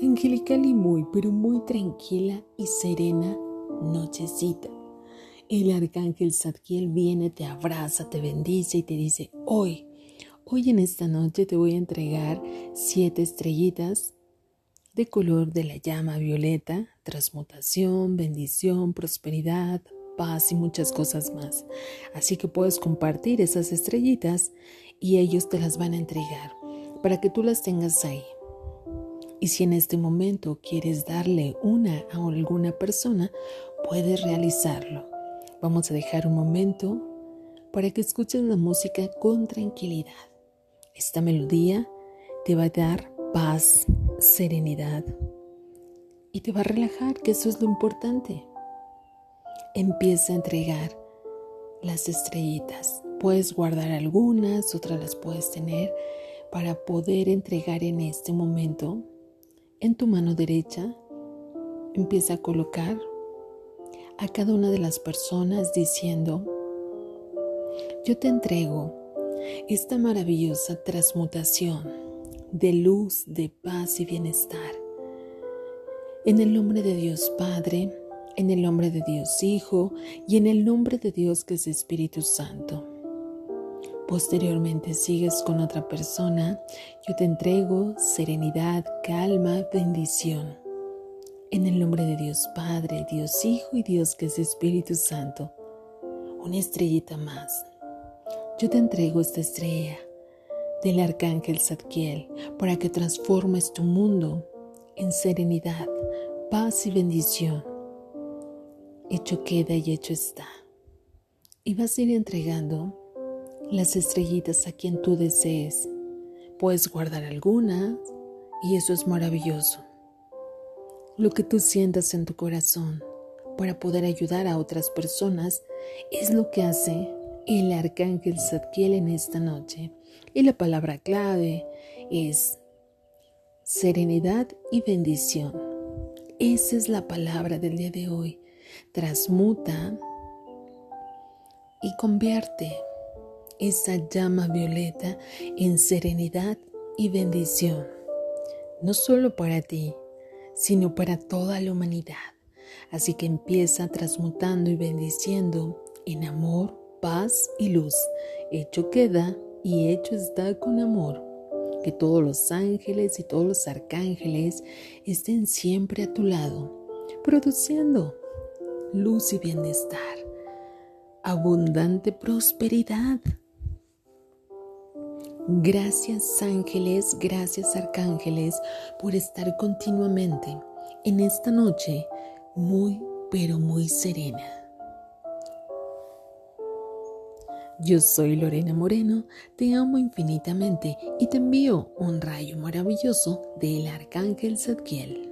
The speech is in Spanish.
angelical y muy, pero muy tranquila y serena nochecita. El arcángel Zadkiel viene, te abraza, te bendice y te dice, hoy, hoy en esta noche te voy a entregar siete estrellitas de color de la llama violeta, transmutación, bendición, prosperidad, paz y muchas cosas más. Así que puedes compartir esas estrellitas y ellos te las van a entregar para que tú las tengas ahí. Y si en este momento quieres darle una a alguna persona, puedes realizarlo. Vamos a dejar un momento para que escuches la música con tranquilidad. Esta melodía te va a dar paz, serenidad y te va a relajar, que eso es lo importante. Empieza a entregar las estrellitas. Puedes guardar algunas, otras las puedes tener para poder entregar en este momento en tu mano derecha, empieza a colocar a cada una de las personas diciendo, yo te entrego esta maravillosa transmutación de luz, de paz y bienestar. En el nombre de Dios Padre, en el nombre de Dios Hijo y en el nombre de Dios que es Espíritu Santo. Posteriormente sigues con otra persona, yo te entrego serenidad, calma, bendición. En el nombre de Dios Padre, Dios Hijo y Dios que es Espíritu Santo. Una estrellita más. Yo te entrego esta estrella del Arcángel Zadkiel para que transformes tu mundo en serenidad, paz y bendición. Hecho queda y hecho está. Y vas a ir entregando las estrellitas a quien tú desees. Puedes guardar algunas y eso es maravilloso. Lo que tú sientas en tu corazón para poder ayudar a otras personas es lo que hace el arcángel Zadkiel en esta noche. Y la palabra clave es serenidad y bendición. Esa es la palabra del día de hoy. Transmuta y convierte esa llama violeta en serenidad y bendición, no solo para ti, sino para toda la humanidad. Así que empieza transmutando y bendiciendo en amor, paz y luz. Hecho queda y hecho está con amor. Que todos los ángeles y todos los arcángeles estén siempre a tu lado, produciendo luz y bienestar, abundante prosperidad Gracias ángeles, gracias arcángeles por estar continuamente en esta noche muy, pero muy serena. Yo soy Lorena Moreno, te amo infinitamente y te envío un rayo maravilloso del Arcángel Zadkiel.